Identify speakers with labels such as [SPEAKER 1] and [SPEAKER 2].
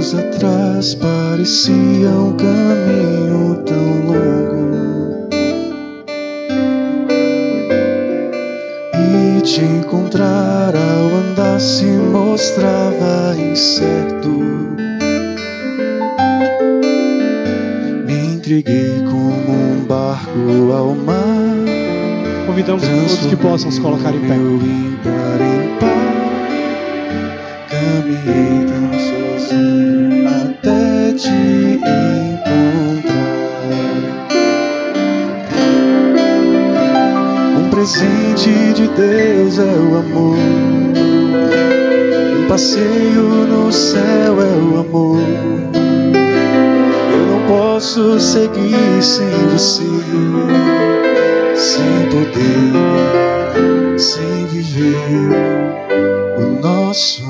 [SPEAKER 1] Dias pareciam um caminho tão longo. E te encontrar ao andar se mostrava incerto. Me entreguei como um barco ao mar.
[SPEAKER 2] Convidamos todos que possam se colocar em pé.
[SPEAKER 1] Caminhei tão até te encontrar. Um presente de Deus é o amor. Um passeio no céu é o amor. Eu não posso seguir sem você sem poder, sem viver o nosso